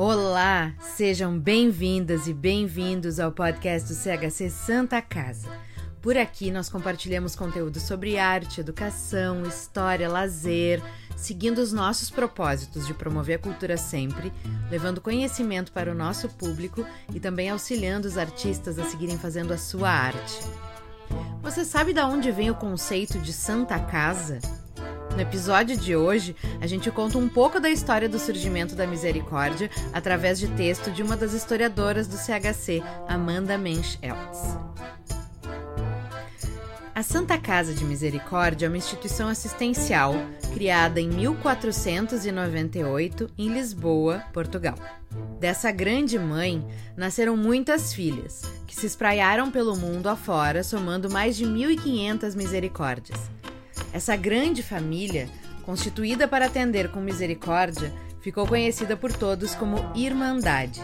Olá, sejam bem-vindas e bem-vindos ao podcast do CHC Santa Casa. Por aqui nós compartilhamos conteúdo sobre arte, educação, história, lazer, seguindo os nossos propósitos de promover a cultura sempre, levando conhecimento para o nosso público e também auxiliando os artistas a seguirem fazendo a sua arte. Você sabe de onde vem o conceito de Santa Casa? No episódio de hoje, a gente conta um pouco da história do surgimento da misericórdia através de texto de uma das historiadoras do CHC, Amanda Mensch Eltz. A Santa Casa de Misericórdia é uma instituição assistencial criada em 1498 em Lisboa, Portugal. Dessa grande mãe nasceram muitas filhas, que se espraiaram pelo mundo afora, somando mais de 1.500 misericórdias. Essa grande família, constituída para atender com misericórdia, ficou conhecida por todos como Irmandade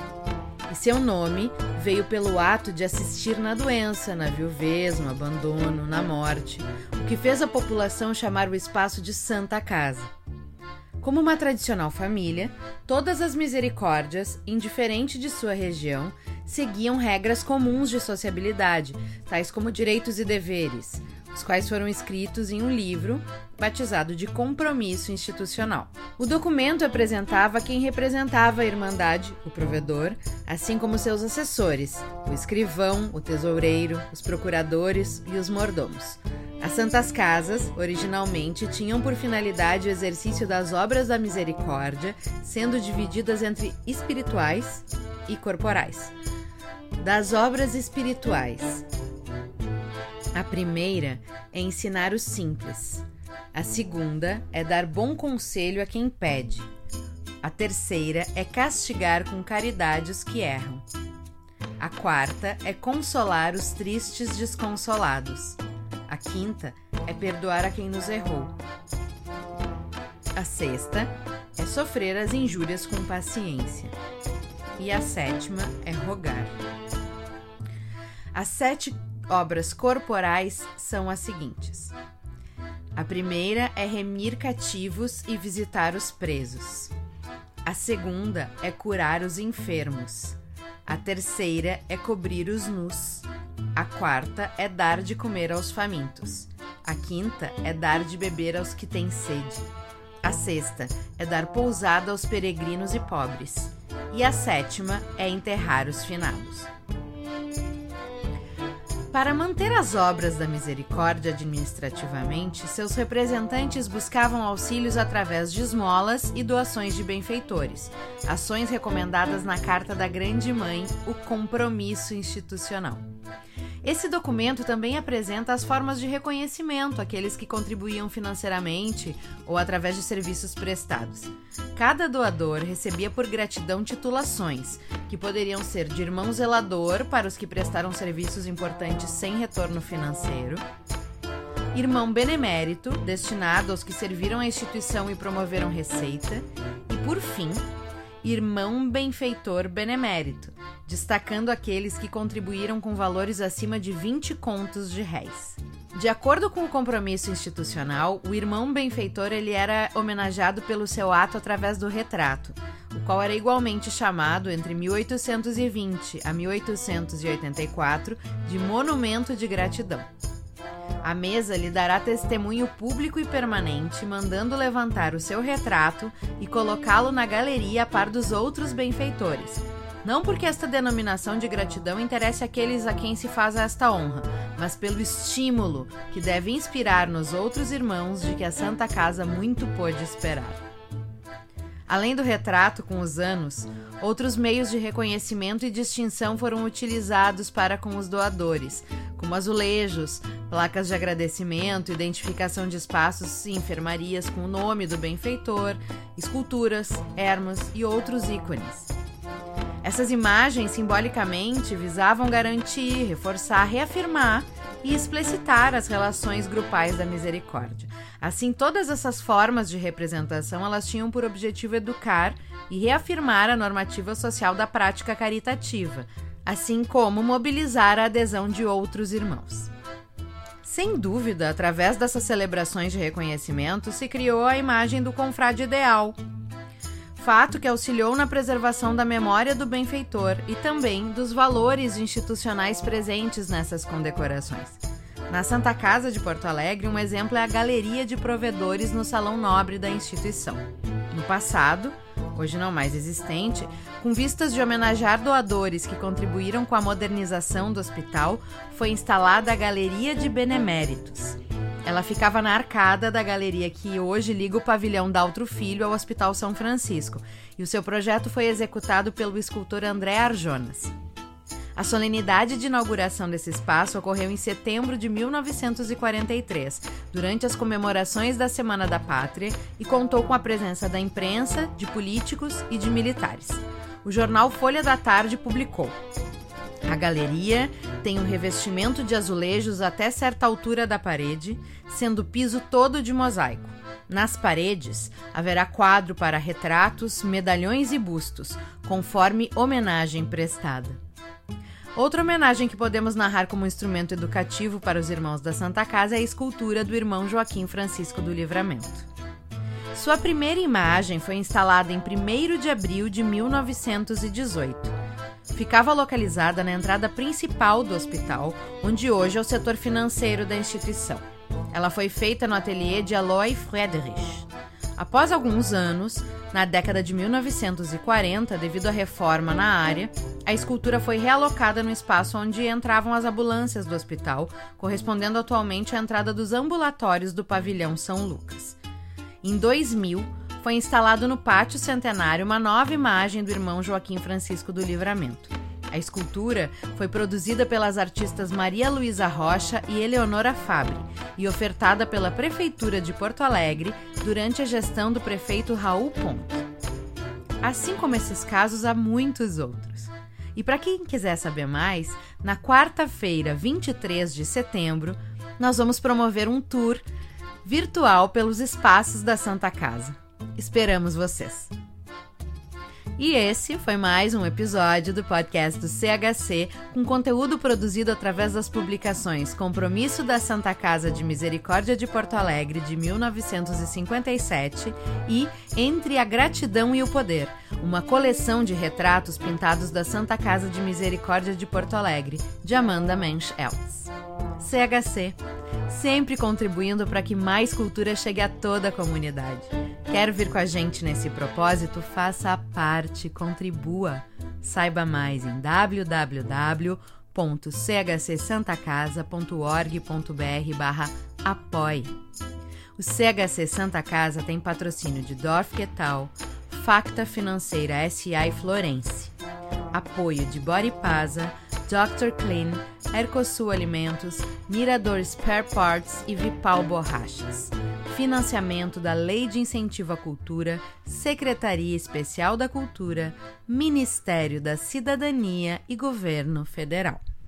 e seu nome veio pelo ato de assistir na doença, na viuvez, no abandono, na morte, o que fez a população chamar o espaço de Santa Casa. Como uma tradicional família, todas as misericórdias, indiferente de sua região, seguiam regras comuns de sociabilidade, tais como direitos e deveres, os quais foram escritos em um livro batizado de Compromisso Institucional. O documento apresentava quem representava a Irmandade, o provedor, assim como seus assessores, o escrivão, o tesoureiro, os procuradores e os mordomos. As Santas Casas, originalmente, tinham por finalidade o exercício das obras da misericórdia, sendo divididas entre espirituais e corporais. Das obras espirituais, a primeira é ensinar o simples. A segunda é dar bom conselho a quem pede. A terceira é castigar com caridade os que erram. A quarta é consolar os tristes desconsolados. A quinta é perdoar a quem nos errou. A sexta é sofrer as injúrias com paciência. E a sétima é rogar. As sete obras corporais são as seguintes. A primeira é remir cativos e visitar os presos. A segunda é curar os enfermos. A terceira é cobrir os nus. A quarta é dar de comer aos famintos. A quinta é dar de beber aos que têm sede. A sexta é dar pousada aos peregrinos e pobres. E a sétima é enterrar os finados. Para manter as obras da misericórdia administrativamente, seus representantes buscavam auxílios através de esmolas e doações de benfeitores, ações recomendadas na Carta da Grande Mãe, o Compromisso Institucional. Esse documento também apresenta as formas de reconhecimento àqueles que contribuíam financeiramente ou através de serviços prestados. Cada doador recebia por gratidão titulações, que poderiam ser de irmão zelador para os que prestaram serviços importantes sem retorno financeiro, irmão benemérito, destinado aos que serviram à instituição e promoveram receita, e, por fim, irmão benfeitor benemérito, destacando aqueles que contribuíram com valores acima de 20 contos de réis. De acordo com o compromisso institucional, o irmão benfeitor ele era homenageado pelo seu ato através do retrato, o qual era igualmente chamado entre 1820 a 1884 de monumento de gratidão. A mesa lhe dará testemunho público e permanente, mandando levantar o seu retrato e colocá-lo na galeria a par dos outros benfeitores. Não porque esta denominação de gratidão interesse àqueles a quem se faz esta honra, mas pelo estímulo que deve inspirar nos outros irmãos de que a Santa Casa muito pôde esperar. Além do retrato com os anos, outros meios de reconhecimento e distinção foram utilizados para com os doadores, como azulejos, placas de agradecimento, identificação de espaços e enfermarias com o nome do benfeitor, esculturas, ermas e outros ícones. Essas imagens simbolicamente visavam garantir, reforçar, reafirmar e explicitar as relações grupais da misericórdia. Assim, todas essas formas de representação elas tinham por objetivo educar e reafirmar a normativa social da prática caritativa, assim como mobilizar a adesão de outros irmãos. Sem dúvida, através dessas celebrações de reconhecimento, se criou a imagem do confrade ideal, fato que auxiliou na preservação da memória do benfeitor e também dos valores institucionais presentes nessas condecorações. Na Santa Casa de Porto Alegre, um exemplo é a Galeria de Provedores no Salão Nobre da instituição. No passado, hoje não mais existente, com vistas de homenagear doadores que contribuíram com a modernização do hospital, foi instalada a Galeria de Beneméritos. Ela ficava na arcada da galeria que hoje liga o pavilhão Daltro Filho ao Hospital São Francisco, e o seu projeto foi executado pelo escultor André Arjonas. A solenidade de inauguração desse espaço ocorreu em setembro de 1943, durante as comemorações da Semana da Pátria, e contou com a presença da imprensa, de políticos e de militares. O jornal Folha da Tarde publicou. A galeria tem um revestimento de azulejos até certa altura da parede, sendo o piso todo de mosaico. Nas paredes haverá quadro para retratos, medalhões e bustos, conforme homenagem prestada. Outra homenagem que podemos narrar como instrumento educativo para os irmãos da Santa Casa é a escultura do irmão Joaquim Francisco do Livramento. Sua primeira imagem foi instalada em 1 de abril de 1918. Ficava localizada na entrada principal do hospital, onde hoje é o setor financeiro da instituição. Ela foi feita no ateliê de Aloy Friedrich. Após alguns anos, na década de 1940, devido à reforma na área, a escultura foi realocada no espaço onde entravam as ambulâncias do hospital, correspondendo atualmente à entrada dos ambulatórios do pavilhão São Lucas. Em 2000, foi instalado no pátio centenário uma nova imagem do irmão Joaquim Francisco do Livramento. A escultura foi produzida pelas artistas Maria Luísa Rocha e Eleonora Fabre e ofertada pela Prefeitura de Porto Alegre durante a gestão do prefeito Raul Ponto. Assim como esses casos, há muitos outros. E para quem quiser saber mais, na quarta-feira, 23 de setembro, nós vamos promover um tour virtual pelos espaços da Santa Casa. Esperamos vocês! E esse foi mais um episódio do podcast do CHC, com conteúdo produzido através das publicações Compromisso da Santa Casa de Misericórdia de Porto Alegre, de 1957, e Entre a Gratidão e o Poder, uma coleção de retratos pintados da Santa Casa de Misericórdia de Porto Alegre, de Amanda Mensch Eltz. CHC, sempre contribuindo para que mais cultura chegue a toda a comunidade. Quer vir com a gente nesse propósito? Faça a parte, contribua. Saiba mais em www.chcsantacasa.org.br barra apoie. O CHC Santa Casa tem patrocínio de Dorf Quetal, Facta Financeira S.A. e Florence. Apoio de Body Pasa, Dr. Clean, Ercosul Alimentos, Mirador Spare Parts e Vipal Borrachas. Financiamento da Lei de Incentivo à Cultura, Secretaria Especial da Cultura, Ministério da Cidadania e Governo Federal.